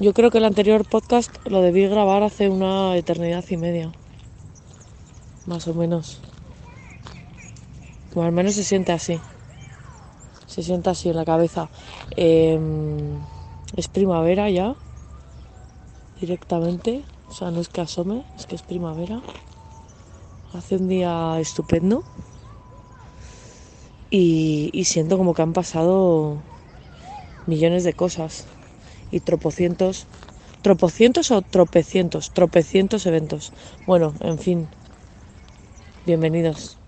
Yo creo que el anterior podcast lo debí grabar hace una eternidad y media. Más o menos. O al menos se siente así. Se siente así en la cabeza. Em, es primavera ya. Directamente. O sea, no es que asome, es que es primavera. Hace un día estupendo. Y, y siento como que han pasado millones de cosas y tropocientos, tropocientos o tropecientos, tropecientos eventos. Bueno, en fin, bienvenidos.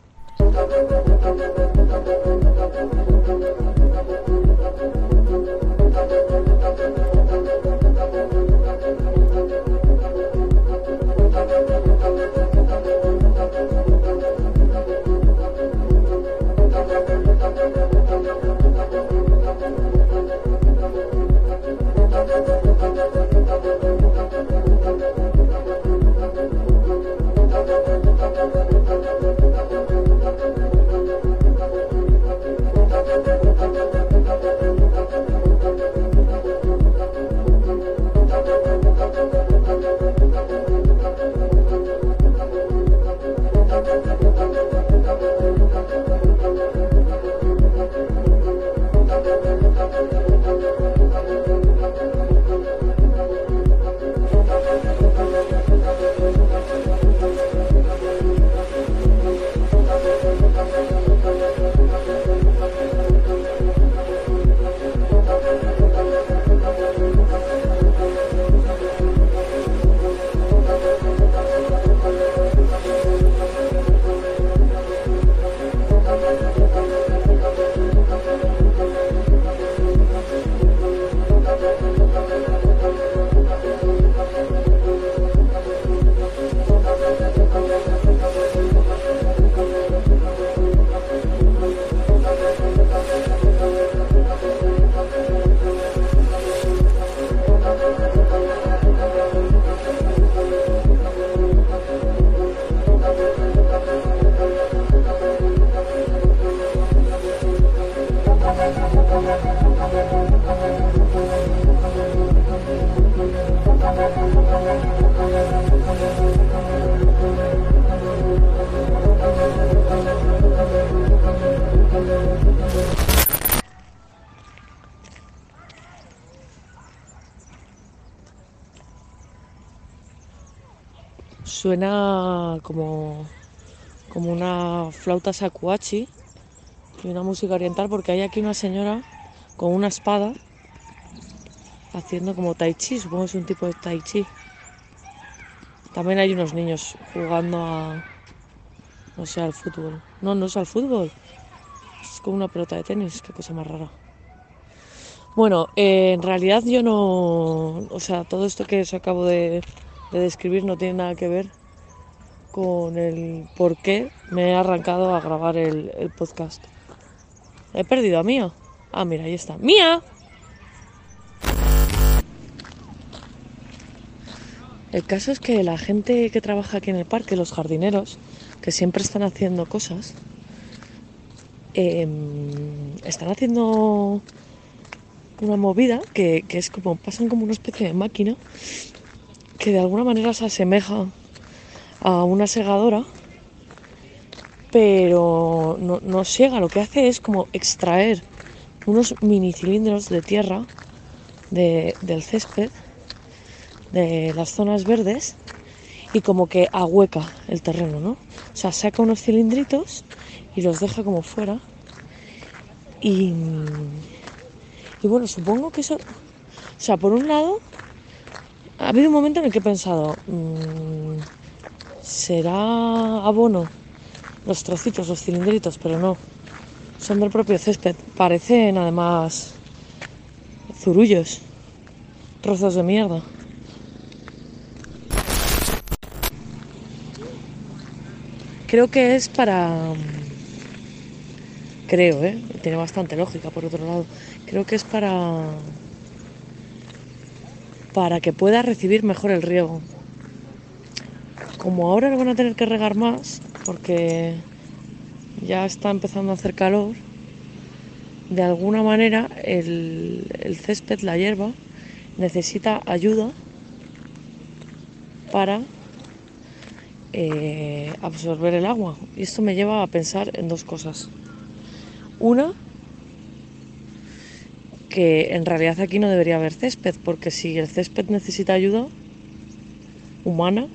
Como, como una flauta sakuachi y una música oriental porque hay aquí una señora con una espada haciendo como tai chi, supongo que es un tipo de tai chi. También hay unos niños jugando a, no sé, al fútbol. No, no es al fútbol. Es como una pelota de tenis, qué cosa más rara. Bueno, eh, en realidad yo no, o sea, todo esto que os acabo de describir no tiene nada que ver con el por qué me he arrancado a grabar el, podcast. He perdido a Mía. Ah, mira, ahí está. ¡Mía! El caso es que la gente que trabaja aquí en el parque, los jardineros, que siempre están haciendo cosas, em, están haciendo una movida que, que es como, pasan como una especie de máquina que de alguna manera se asemeja a una segadora, pero no, no siega, lo que hace es como extraer unos mini cilindros de tierra de- del césped, de las zonas verdes, y como que ahueca el terreno, ¿no? O sea, saca unos cilindritos y los deja como fuera. Y, y bueno, supongo que eso, o sea, por un lado, ha habido un momento en el que he pensado, mm, ¿será abono los trocitos, los cilindritos? Pero no, son del propio césped. Parecen además zurullos, trozos de mierda. Creo que es para... Creo, ¿eh? Tiene bastante lógica, por otro lado. Creo que es para... Para que pueda recibir mejor el riego. Como ahora lo van a tener que regar más, porque ya está empezando a hacer calor, de alguna manera el, césped, la hierba, necesita ayuda para eh, absorber el agua. Y esto me lleva a pensar en dos cosas. Una, que en realidad aquí no debería haber césped, porque si el césped necesita ayuda humana,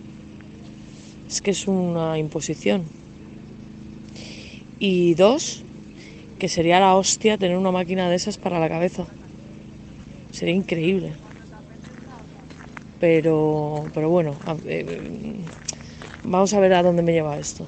es que es una imposición. Y dos, que sería la hostia tener una máquina de esas para la cabeza. Sería increíble. Pero, pero bueno, eh, vamos a ver a dónde me lleva esto.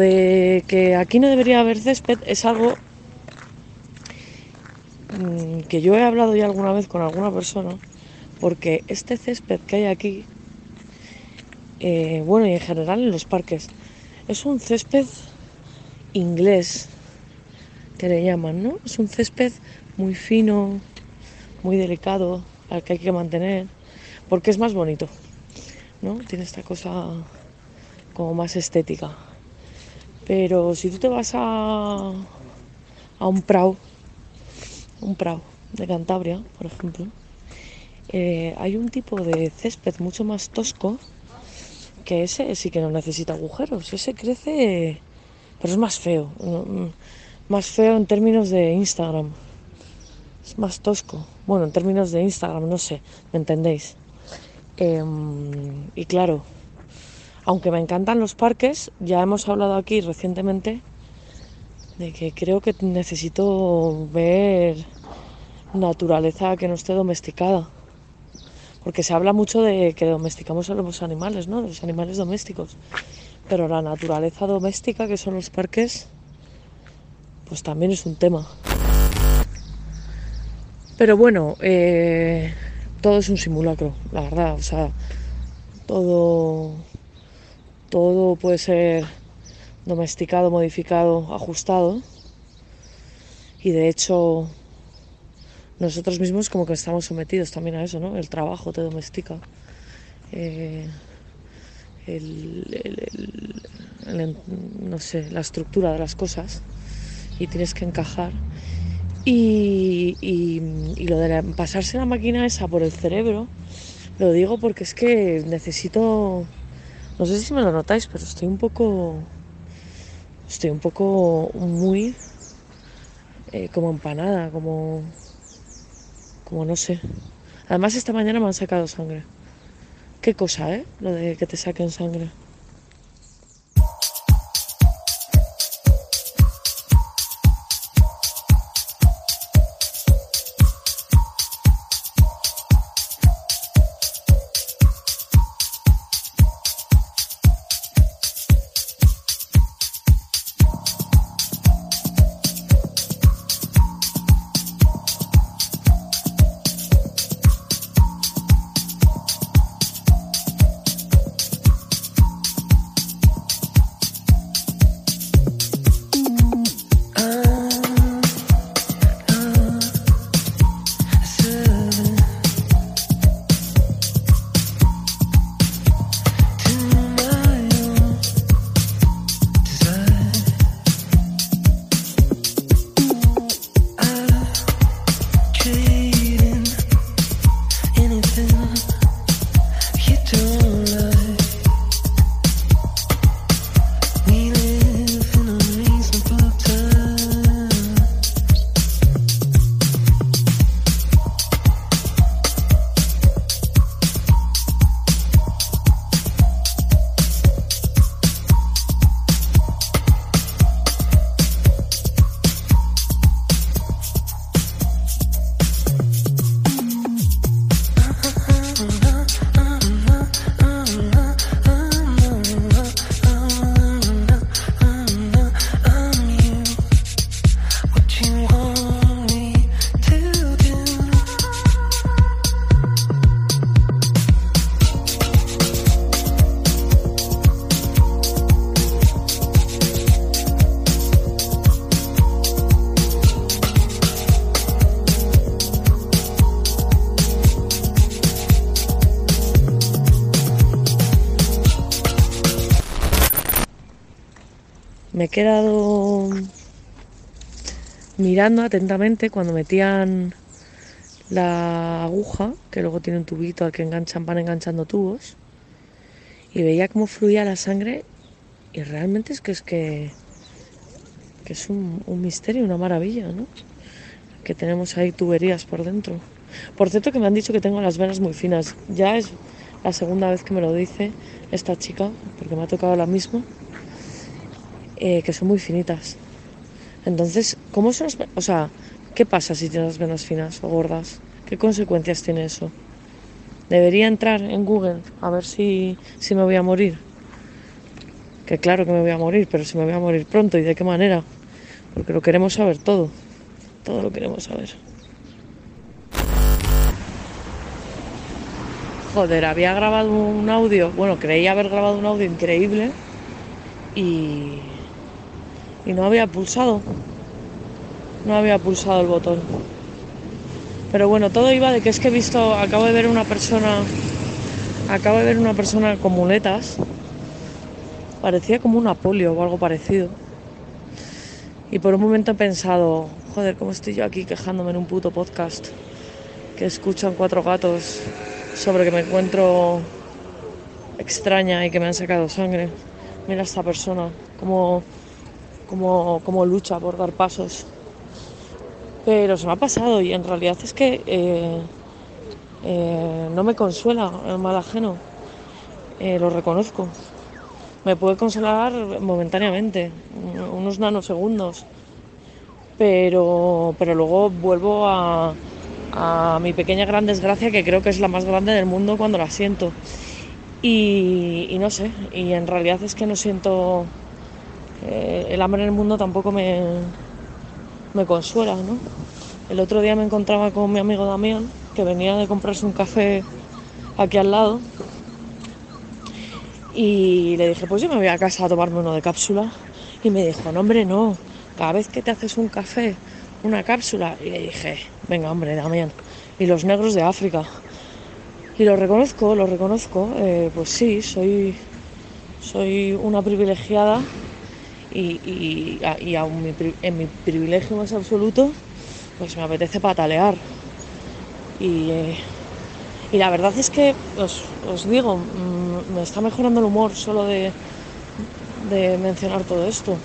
De que aquí no debería haber césped es algo mm, que yo he hablado ya alguna vez con alguna persona, porque este césped que hay aquí, eh, bueno, y en general en los parques, es un césped inglés, que le llaman, ¿no? Es un césped muy fino, muy delicado, al que hay que mantener, porque es más bonito, ¿no? Tiene esta cosa como más estética. Pero si tú te vas a, a un prau, un prau de Cantabria, por ejemplo, eh, hay un tipo de césped mucho más tosco que ese sí que no necesita agujeros. Ese crece, pero es más feo. Más feo en términos de Instagram. Es más tosco. Bueno, en términos de Instagram, no sé, ¿me entendéis? Em, y claro, aunque me encantan los parques, ya hemos hablado aquí recientemente de que creo que necesito ver naturaleza que no esté domesticada. Porque se habla mucho de que domesticamos a los animales, ¿no? Los animales domésticos. Pero la naturaleza doméstica, que son los parques, pues también es un tema. Pero bueno, eh, todo es un simulacro, la verdad. O sea, todo todo puede ser domesticado, modificado, ajustado. Y de hecho, nosotros mismos como que estamos sometidos también a eso, ¿no? El trabajo te domestica. Eh, no sé, la estructura de las cosas y tienes que encajar. Y, y lo de pasarse la máquina esa por el cerebro, lo digo porque es que necesito no sé si me lo notáis, pero estoy un poco. Estoy un poco muy. Eh, como empanada, como. Como no sé. Además, esta mañana me han sacado sangre. Qué cosa, ¿eh? Lo de que te saquen sangre. Me he quedado mirando atentamente cuando metían la aguja, que luego tiene un tubito al que enganchan, van enganchando tubos, y veía cómo fluía la sangre y realmente es que es que, es un, un misterio, una maravilla, ¿no? Que tenemos ahí tuberías por dentro. Por cierto que me han dicho que tengo las venas muy finas. Ya es la segunda vez que me lo dice esta chica, porque me ha tocado la misma, eh, que son muy finitas. Entonces, ¿cómo son las O sea, ¿qué pasa si tienes las venas finas o gordas? ¿Qué consecuencias tiene eso? Debería entrar en Google a ver si, si me voy a morir. Que claro que me voy a morir, pero si me voy a morir pronto y de qué manera. Porque lo queremos saber todo. Todo lo queremos saber. Joder, había grabado un audio, bueno, creía haber grabado un audio increíble y, y no había pulsado. No había pulsado el botón. Pero bueno, todo iba de que es que he visto, acabo de ver una persona, acabo de ver una persona con muletas. Parecía como una polio o algo parecido. Y por un momento he pensado, joder, ¿cómo estoy yo aquí quejándome en un puto podcast que escuchan cuatro gatos sobre que me encuentro extraña y que me han sacado sangre? Mira esta persona, cómo, cómo, cómo lucha por dar pasos. Pero se me ha pasado y en realidad es que eh, eh, no me consuela el mal ajeno. Eh, lo reconozco. Me puede consolar momentáneamente, unos nanosegundos. Pero, pero luego vuelvo a, mi pequeña gran desgracia, que creo que es la más grande del mundo cuando la siento. Y no sé, y en realidad es que no siento. Eh, el hambre en el mundo tampoco me, me consuela, ¿no? El otro día me encontraba con mi amigo Damián, que venía de comprarse un café aquí al lado. Y le dije, pues yo me voy a casa a tomarme uno de cápsula. Y me dijo, no, hombre, no. Cada vez que te haces un café, una cápsula. Y le dije, venga, hombre, Damián. Y los negros de África. Y lo reconozco, lo reconozco. eh, pues sí, soy, soy una privilegiada. Y, y, y pri- en mi privilegio más absoluto, pues me apetece patalear. Y, eh, y la verdad es que, os, os digo, mm, me está mejorando el humor solo de, de mencionar todo esto.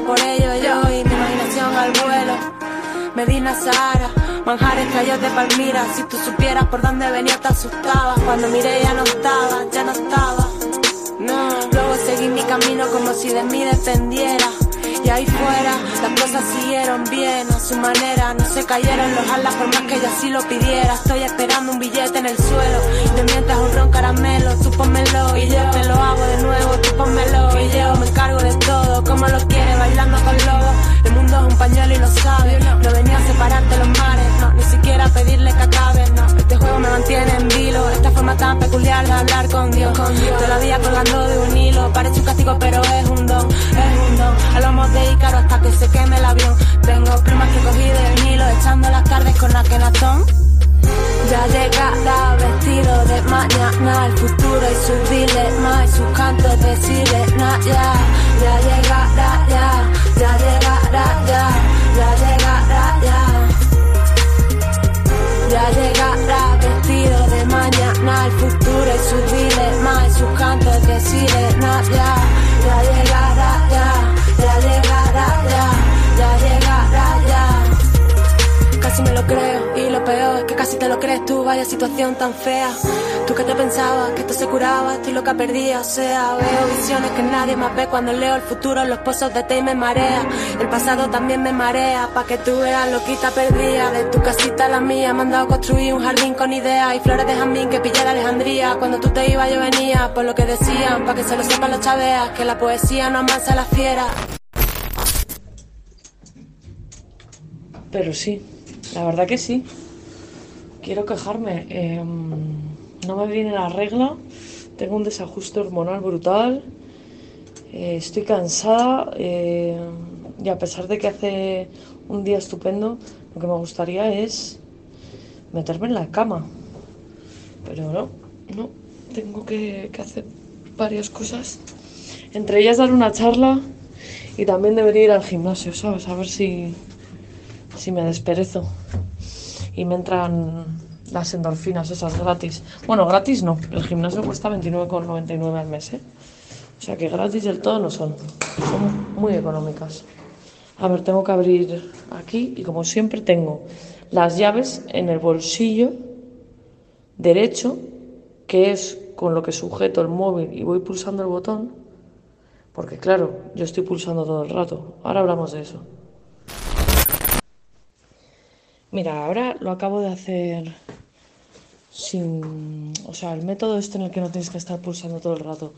Por ello. Yo y mi imaginación al vuelo. Medina Sahara, manjares traídos de Palmira. Si tú supieras por dónde venía, te asustabas. Cuando miré ya no estaba, ya no estaba. No, luego seguí mi camino como si de mí dependiera. Y ahí fuera, las cosas siguieron bien a su manera. No se cayeron los alas por más que ella sí lo pidiera. Estoy esperando un billete en el suelo. Y te mientas un ron caramelo, tú pónmelo. Y yo te lo hago de nuevo, tú pónmelo. Y yo me encargo de todo, como lo quiere, bailando con lobos. El mundo es un pañuelo y lo sabes. No venía a separarte los mares, no, ni siquiera pedirle que acabe, no. Este juego me mantiene en vilo. Esta forma tan peculiar de hablar con Dios. Con Dios. Todavía colgando de un hilo. Parece un castigo, pero es un don, es un don. Hablamos de Ícaro hasta que se queme el avión. Tengo plumas que cogí del Nilo, echando las tardes con Akenatón. Ya llegará vestido de mañana el futuro y sus dilemas y sus cantos de sirena ya cantos de crees tú, vaya situación tan fea. Tú que te pensabas que esto se curaba, estoy loca perdida, o sea, veo visiones que nadie más ve cuando leo el futuro los pozos de té y me marea. El pasado también me marea, pa' que tú veas loquita perdida. De tu casita a la mía, me han dado construir un jardín con ideas y flores de jazmín que pillé de Alejandría. Cuando tú te ibas yo venía, por lo que decían, pa' que se lo sepan los chaveas, que la poesía no amansa a las fieras. Pero sí, la verdad que sí. Quiero quejarme. Em, no me viene la regla, tengo un desajuste hormonal brutal, eh, estoy cansada eh, y a pesar de que hace un día estupendo, lo que me gustaría es meterme en la cama. Pero no, no, tengo que, que hacer varias cosas. Entre ellas dar una charla y también debería ir al gimnasio, ¿sabes? A ver si, si me desperezo y me entran las endorfinas esas gratis. Bueno, gratis no, el gimnasio cuesta 29,99 al mes, ¿eh? O sea que gratis del todo no son, son muy económicas. A ver, tengo que abrir aquí y como siempre tengo las llaves en el bolsillo derecho, que es con lo que sujeto el móvil y voy pulsando el botón, porque claro, yo estoy pulsando todo el rato. Ahora hablamos de eso. Mira, ahora lo acabo de hacer sin... O sea, el método este en el que no tienes que estar pulsando todo el rato.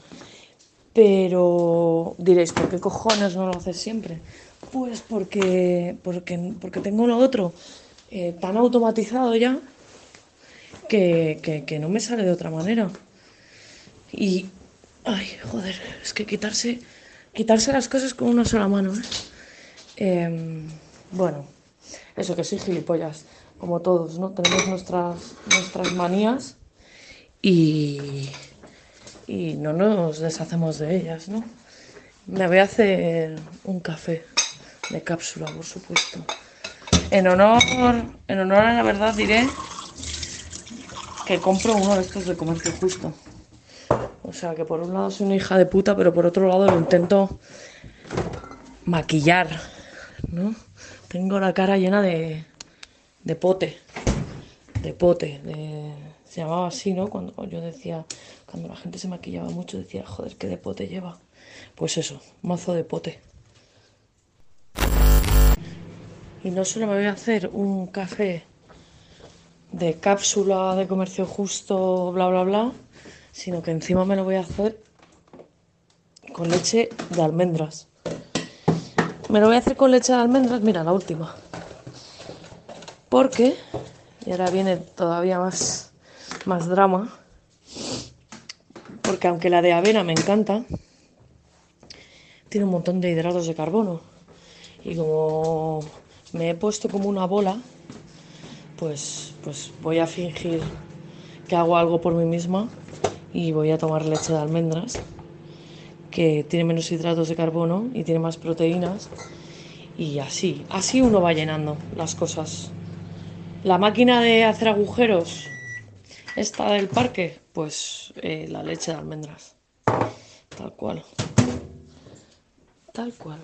Pero diréis, ¿por qué cojones no lo haces siempre? Pues porque, porque, porque tengo lo otro eh, tan automatizado ya que, que, no me sale de otra manera. Y, ay, joder, es que quitarse, quitarse las cosas con una sola mano. ¿eh? Em, bueno, eso que soy gilipollas, como todos, ¿no? Tenemos nuestras, nuestras manías y, y no nos deshacemos de ellas, ¿no? Me voy a hacer un café de cápsula, por supuesto. En honor, en honor a la verdad diré que compro uno de estos de comercio justo. O sea que por un lado soy una hija de puta, pero por otro lado lo intento maquillar, ¿no? Tengo la cara llena de, de pote, de pote, de, se llamaba así, ¿no? Cuando yo decía, cuando la gente se maquillaba mucho, decía, joder, qué de pote lleva. Pues eso, mazo de pote. Y no solo me voy a hacer un café de cápsula de comercio justo, bla, bla, bla, sino que encima me lo voy a hacer con leche de almendras. Me lo voy a hacer con leche de almendras, mira, la última. Porque, y ahora viene todavía más, más drama, porque aunque la de avena me encanta, tiene un montón de hidratos de carbono. Y como me he puesto como una bola, pues, pues voy a fingir que hago algo por mí misma y voy a tomar leche de almendras, que tiene menos hidratos de carbono y tiene más proteínas. Y así, así uno va llenando las cosas. La máquina de hacer agujeros, esta del parque, pues eh, la leche de almendras. Tal cual. Tal cual.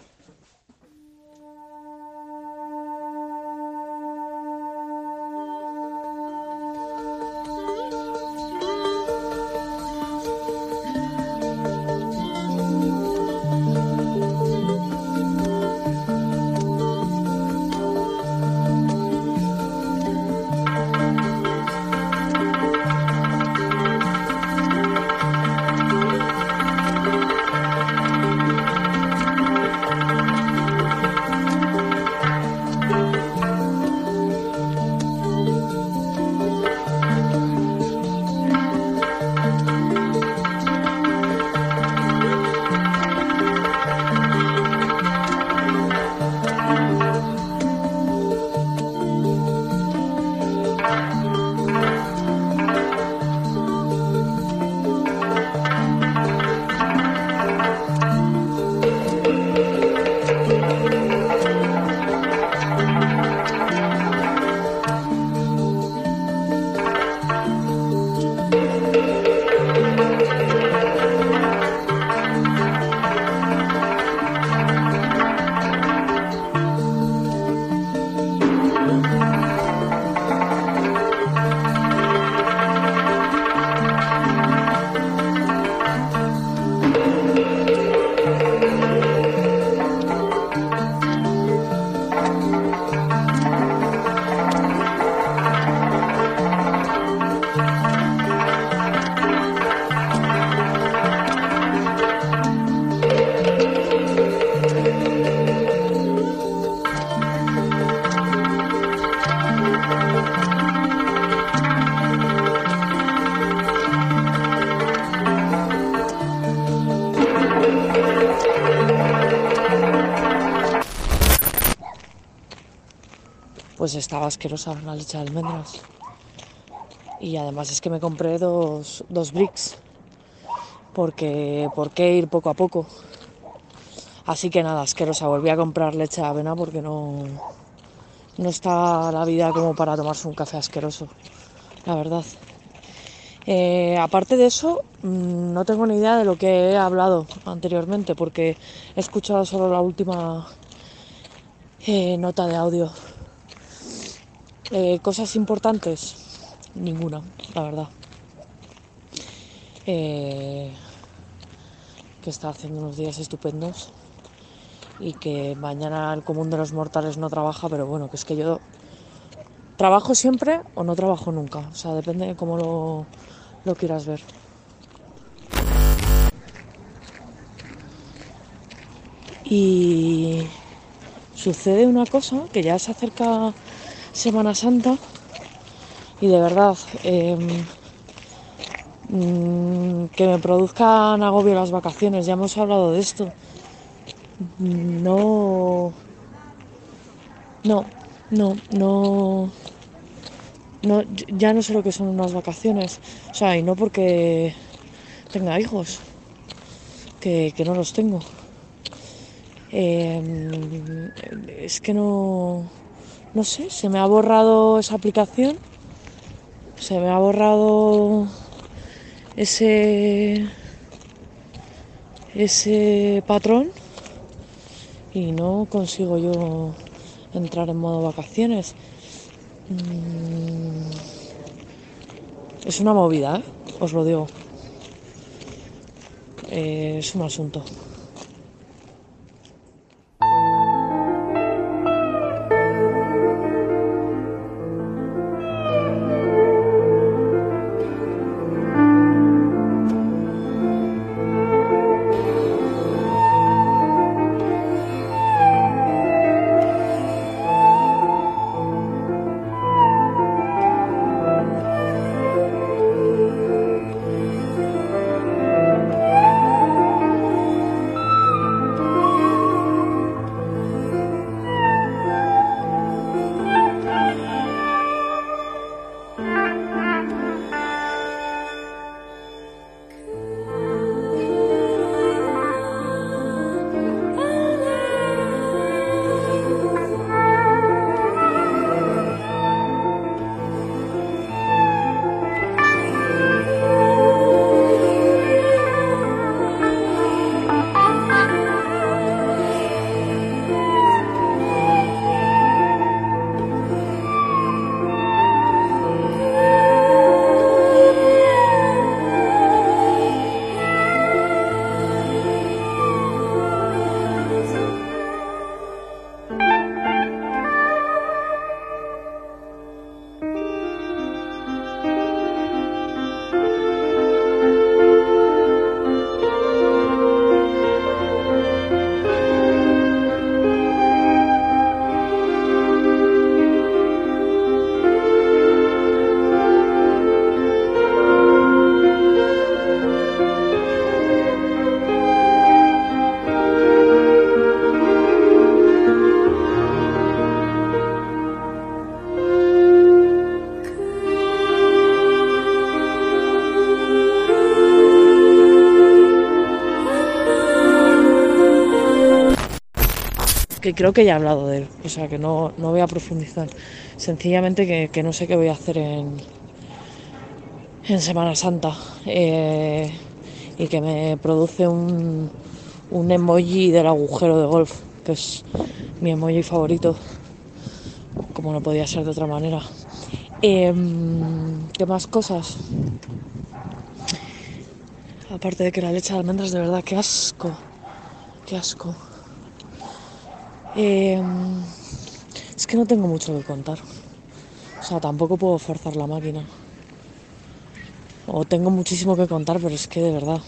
Pues estaba asquerosa la leche de almendras. Y además es que me compré dos, dos bricks, porque ¿por qué ir poco a poco? Así que nada, asquerosa, volví a comprar leche de avena porque no, no está la vida como para tomarse un café asqueroso, la verdad. Eh, aparte de eso, mm, no tengo ni idea de lo que he hablado anteriormente porque he escuchado solo la última eh, nota de audio. Eh, cosas importantes, ninguna, la verdad. que está haciendo unos días estupendos y que mañana el común de los mortales no trabaja, pero bueno, que es que yo trabajo siempre o no trabajo nunca, o sea, depende de cómo lo, lo quieras ver. Y sucede una cosa, que ya se acerca Semana Santa. Y de verdad em, mm, que me produzcan agobio las vacaciones, ya hemos hablado de esto. No, no, no, no, no, ya no sé lo que son unas vacaciones, o sea, y no porque tenga hijos, que, no los tengo. Em, es que no, no sé, se me ha borrado esa aplicación, se me ha borrado ese, ese patrón y no consigo yo entrar en modo vacaciones. Mm, es una movida, ¿eh? os lo digo. Eh, es un asunto. Que creo que ya he hablado de él, o sea que no, voy a profundizar. Sencillamente que, no sé qué voy a hacer en, en Semana Santa eh, y que me produce un, un emoji del agujero de golf, que es mi emoji favorito, como no podía ser de otra manera. Em, ¿Qué más cosas? Aparte de que la leche de almendras, de verdad, qué asco, qué asco. Em, es que no tengo mucho que contar. O sea, tampoco puedo forzar la máquina. O tengo muchísimo que contar, pero es que de verdad.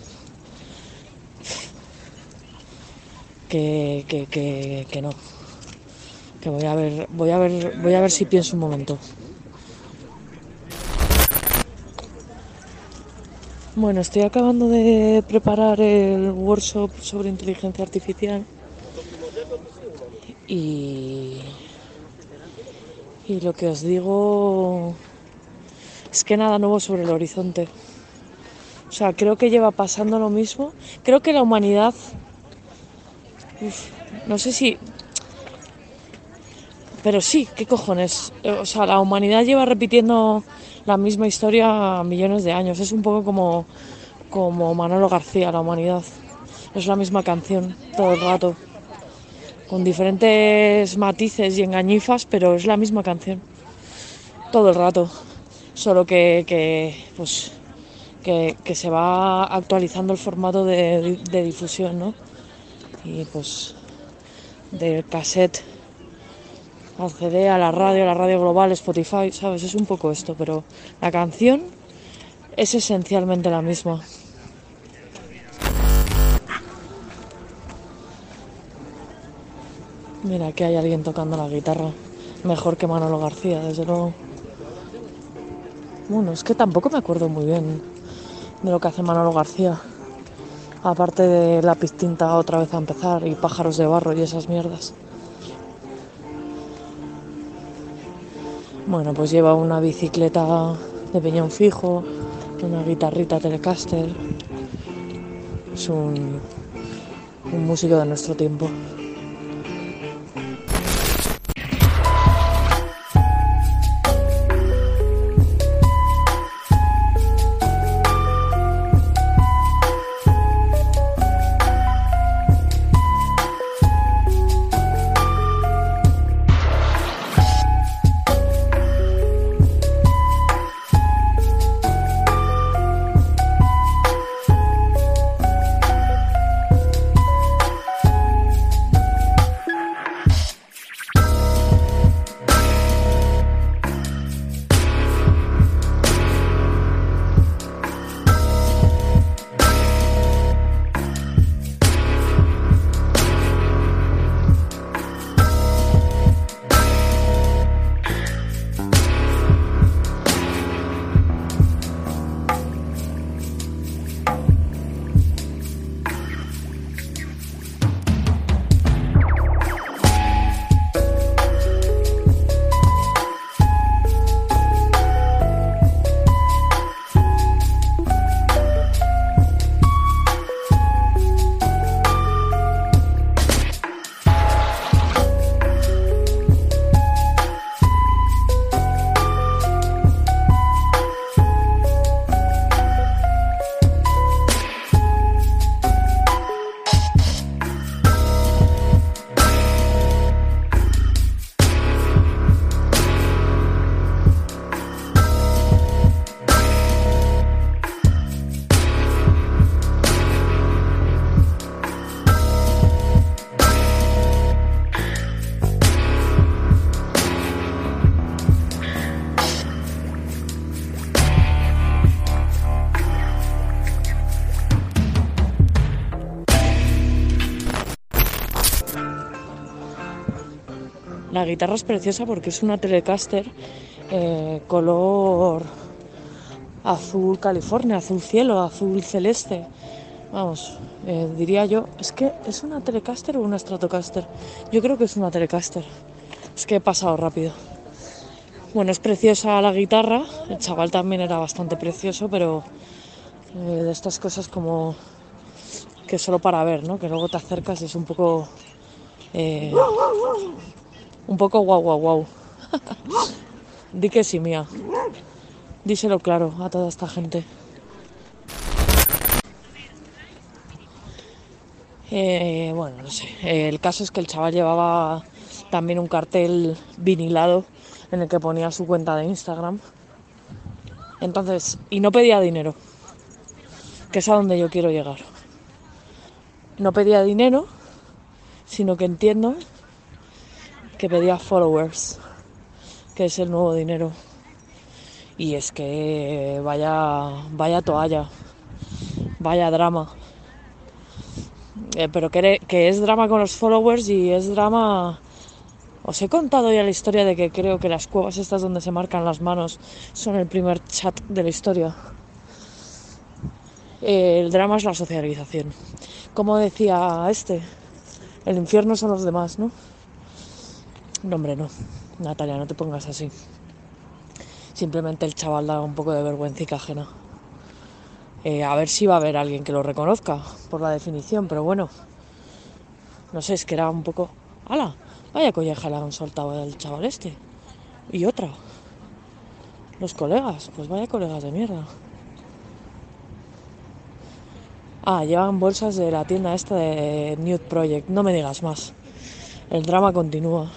Que, que, que, que no. Que voy a ver, voy a ver, voy a ver si pienso un momento. Bueno, estoy acabando de preparar el workshop sobre inteligencia artificial y, Y lo que os digo es que nada nuevo sobre el horizonte. O sea, creo que lleva pasando lo mismo. Creo que la humanidad, no sé si, pero sí, ¿qué cojones? O sea, la humanidad lleva repitiendo la misma historia millones de años. Es un poco como, como Manolo García, la humanidad. Es la misma canción todo el rato. Con diferentes matices y engañifas, pero es la misma canción. Todo el rato. Solo que, que pues, que, se va actualizando el formato de, de difusión, ¿no? Y pues del cassette al CD, a la radio, a la radio global, Spotify, ¿sabes? Es un poco esto, pero la canción es esencialmente la misma. Mira, que hay alguien tocando la guitarra. Mejor que Manolo García, desde luego. Bueno, es que tampoco me acuerdo muy bien de lo que hace Manolo García. Aparte de la pistinta otra vez a empezar y pájaros de barro y esas mierdas. Bueno, pues lleva una bicicleta de peñón fijo, una guitarrita Telecaster. Es un músico de nuestro tiempo. La guitarra es preciosa porque es una Telecaster eh, color azul California, azul cielo, azul celeste. Vamos, eh, diría yo, es que es una Telecaster o una Stratocaster. Yo creo que es una Telecaster. Es que he pasado rápido. Bueno, es preciosa la guitarra. El chaval también era bastante precioso, pero eh, de estas cosas como que solo para ver, ¿no? Que luego te acercas y es un poco un poco guau guau guau. Di que sí, mía. Díselo claro a toda esta gente. Eh, bueno, no sé. El caso es que el chaval llevaba también un cartel vinilado en el que ponía su cuenta de Instagram. Entonces, y no pedía dinero, que es a donde yo quiero llegar. No pedía dinero, sino que entiendo que pedía followers, que es el nuevo dinero. Y es que vaya, vaya toalla, vaya drama. Eh, pero que, es drama con los followers y es drama os he contado ya la historia de que creo que las cuevas estas donde se marcan las manos son el primer chat de la historia. Eh, el drama es la socialización. Como decía este, el infierno son los demás, ¿no? No, hombre, no. Natalia, no te pongas así. Simplemente el chaval da un poco de vergüenza ajena. Eh, a ver si va a haber alguien que lo reconozca por la definición, pero bueno. No sé, es que era un poco. ¡Hala! Vaya colleja le han soltado al chaval este. Y otra. Los colegas, pues vaya colegas de mierda. Ah, llevan bolsas de la tienda esta de Nude Project. No me digas más. El drama continúa.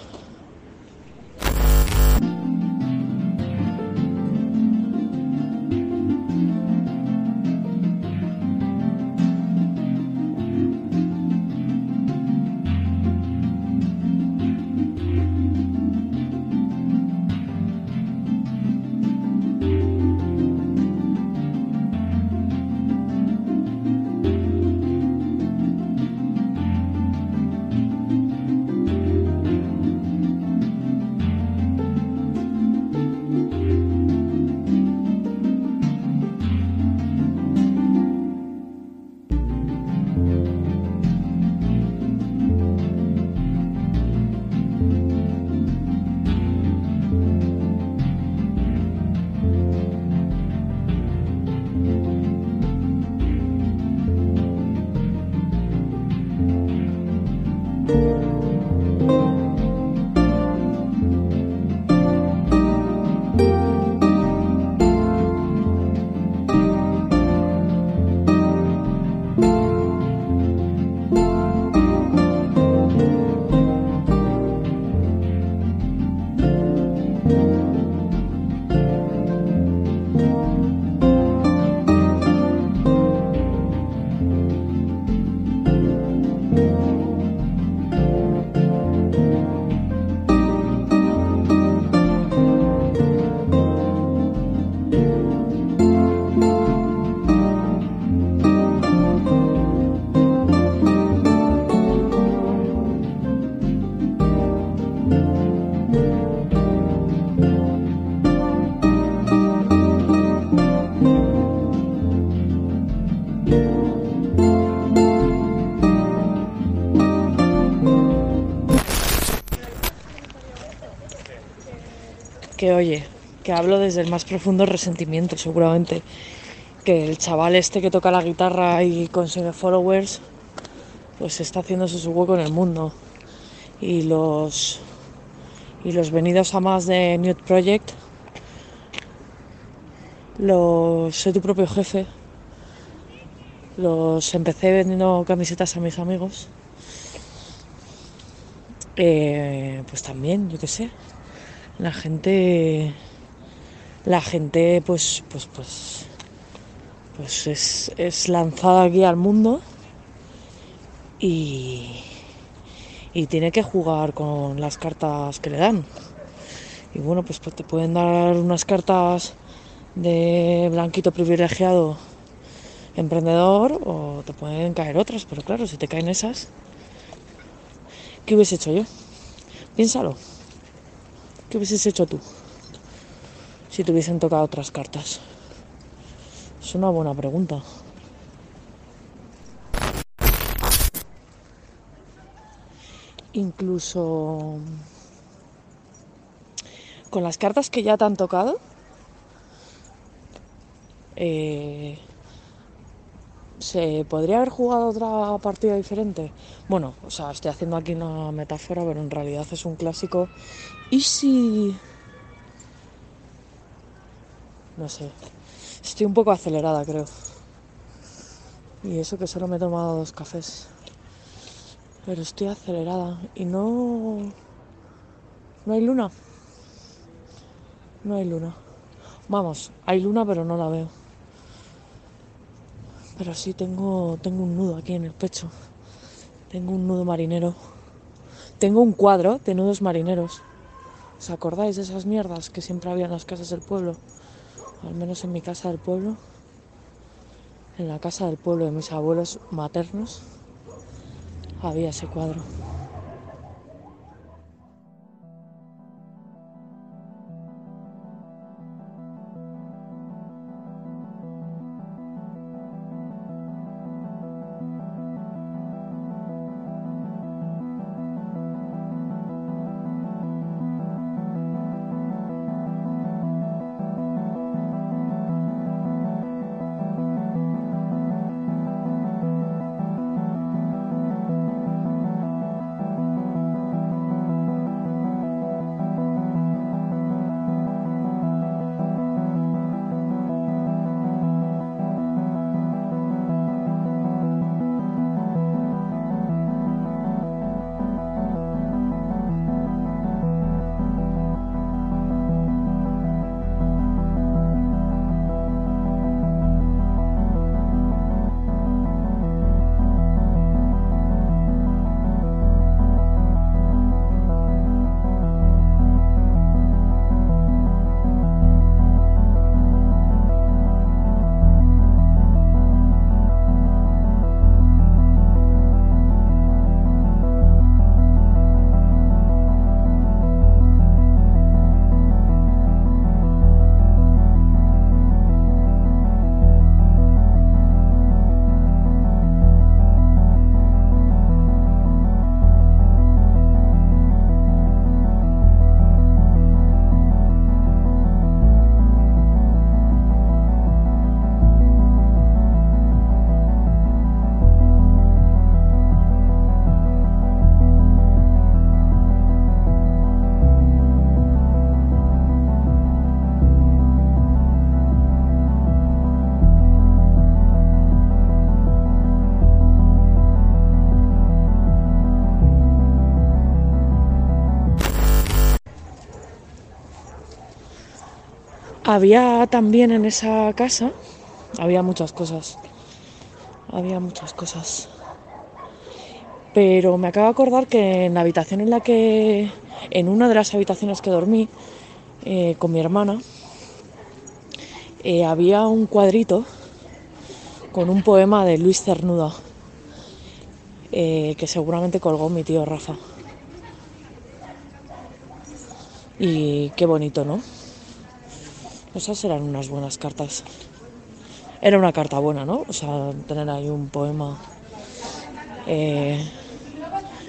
Que oye, que hablo desde el más profundo resentimiento seguramente, que el chaval este que toca la guitarra y consigue followers, pues está haciéndose su hueco en el mundo. Y los y los venidos a más de Nude Project, los soy tu propio jefe, los empecé vendiendo camisetas a mis amigos. Eh, pues también, yo qué sé, la gente la gente pues pues pues pues es, es lanzada aquí al mundo y, y tiene que jugar con las cartas que le dan y bueno pues, pues te pueden dar unas cartas de blanquito privilegiado emprendedor o te pueden caer otras pero claro si te caen esas ¿qué hubiese hecho yo? piénsalo ¿Qué hubieses hecho tú si te hubiesen tocado otras cartas? Es una buena pregunta. Incluso con las cartas que ya te han tocado, eh, ¿se podría haber jugado otra partida diferente? Bueno, o sea, estoy haciendo aquí una metáfora, pero en realidad es un clásico ¿Y si... No sé. Estoy un poco acelerada, creo. Y eso que solo me he tomado dos cafés. Pero estoy acelerada. Y no... No hay luna. No hay luna. Vamos, hay luna pero no la veo. Pero sí tengo, tengo un nudo aquí en el pecho. Tengo un nudo marinero. Tengo un cuadro de nudos marineros. ¿Os acordáis de esas mierdas que siempre había en las casas del pueblo? Al menos en mi casa del pueblo. En la casa del pueblo de mis abuelos maternos había ese cuadro. Había también en esa casa, había muchas cosas, había muchas cosas. Pero me acabo de acordar que en la habitación en la que, en una de las habitaciones que dormí eh, con mi hermana, eh, había un cuadrito con un poema de Luis Cernuda, eh, que seguramente colgó mi tío Rafa. Y qué bonito, ¿no? Esas eran unas buenas cartas. Era una carta buena, ¿no? O sea, tener ahí un poema eh,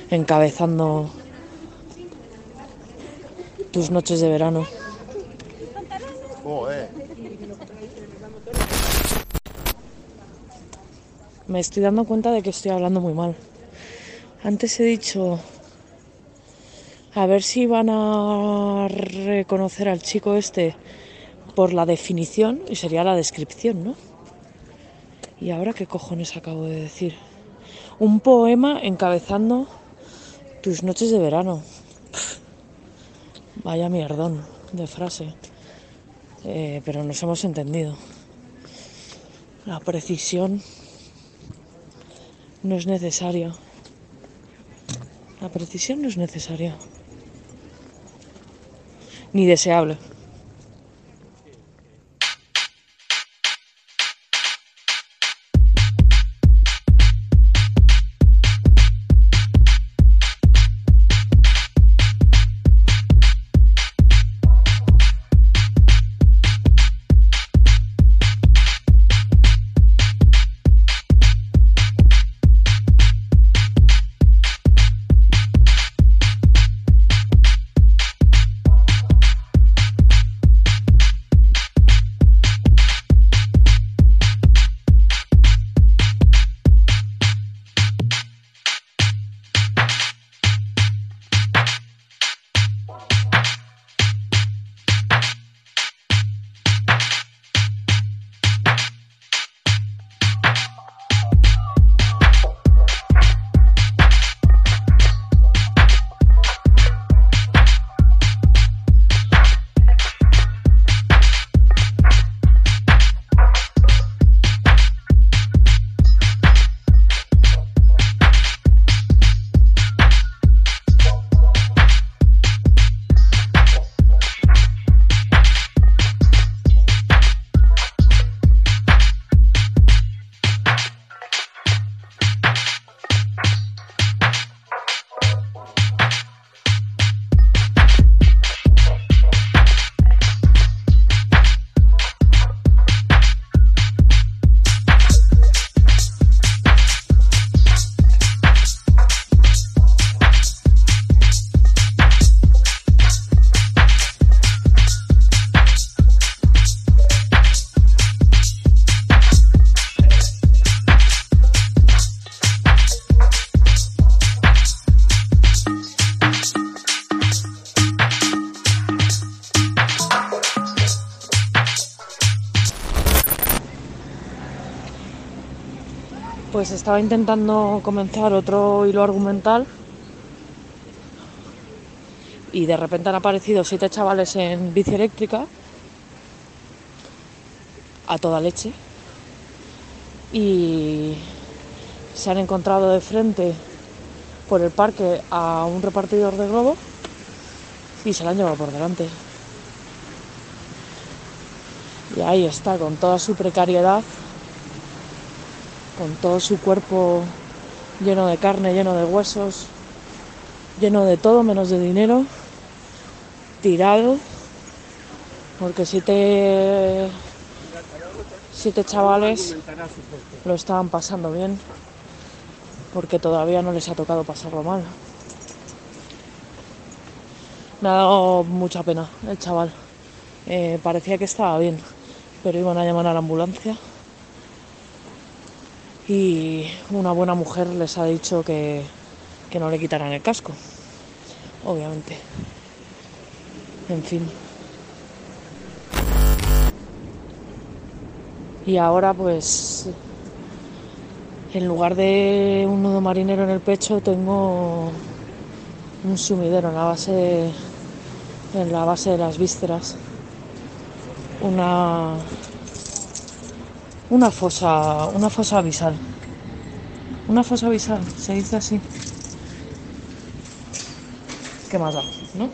encabezando tus noches de verano. Me estoy dando cuenta de que estoy hablando muy mal. Antes he dicho, a ver si van a reconocer al chico este por la definición y sería la descripción, ¿no? ¿Y ahora qué cojones acabo de decir? Un poema encabezando tus noches de verano. vaya mierdón de frase. Eh, pero nos hemos entendido. La precisión no es necesaria. La precisión no es necesaria. Ni deseable. Estaba intentando comenzar otro hilo argumental y de repente han aparecido siete chavales en bici eléctrica a toda leche y se han encontrado de frente por el parque a un repartidor de globo y se lo han llevado por delante. Y ahí está, con toda su precariedad, con todo su cuerpo lleno de carne, lleno de huesos, lleno de todo menos de dinero, tirado, porque siete, siete chavales lo estaban pasando bien, porque todavía no les ha tocado pasarlo mal. Me ha dado mucha pena el chaval. Eh, parecía que estaba bien, pero iban a llamar a la ambulancia y una buena mujer les ha dicho que, que no le quitaran el casco, obviamente. En fin. Y ahora pues en lugar de un nudo marinero en el pecho tengo un sumidero en la base en la base de las vísceras una una fosa, una fosa abisal. Una fosa abisal, se dice así. ¿Qué más da? ¿No?